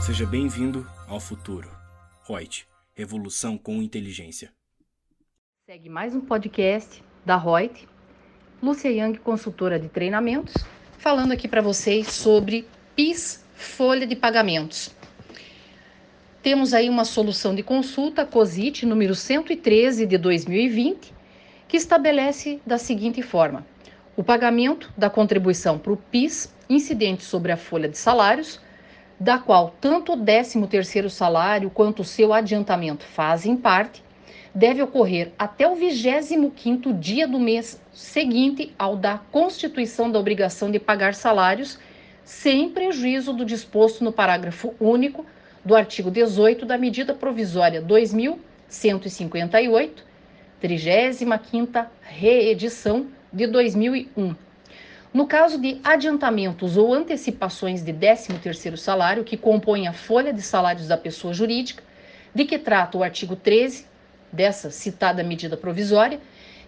Seja bem-vindo ao futuro. Reut, revolução com inteligência. Segue mais um podcast da Reut. Lúcia Yang, consultora de treinamentos, falando aqui para vocês sobre PIS, folha de pagamentos. Temos aí uma solução de consulta, COSIT, número 113 de 2020, que estabelece da seguinte forma: o pagamento da contribuição para o PIS incidente sobre a folha de salários, da qual tanto o 13º salário quanto o seu adiantamento fazem parte, deve ocorrer até o 25º dia do mês seguinte ao da constituição da obrigação de pagar salários, sem prejuízo do disposto no parágrafo único do artigo 18 da medida provisória 2158, 35ª reedição de 2001. No caso de adiantamentos ou antecipações de 13º salário que compõem a folha de salários da pessoa jurídica, de que trata o artigo 13 dessa citada medida provisória,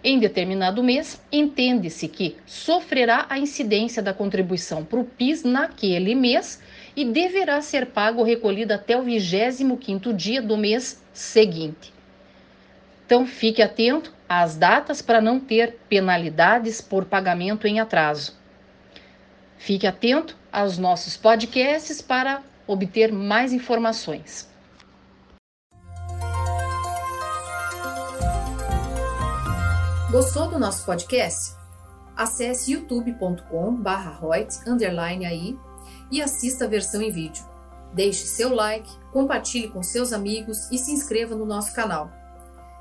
em determinado mês, entende-se que sofrerá a incidência da contribuição para o PIS naquele mês e deverá ser pago ou recolhido até o 25º dia do mês seguinte. Então fique atento às datas para não ter penalidades por pagamento em atraso. Fique atento aos nossos podcasts para obter mais informações. Gostou do nosso podcast? Acesse youtube.com/royt_aí e assista a versão em vídeo. Deixe seu like, compartilhe com seus amigos e se inscreva no nosso canal.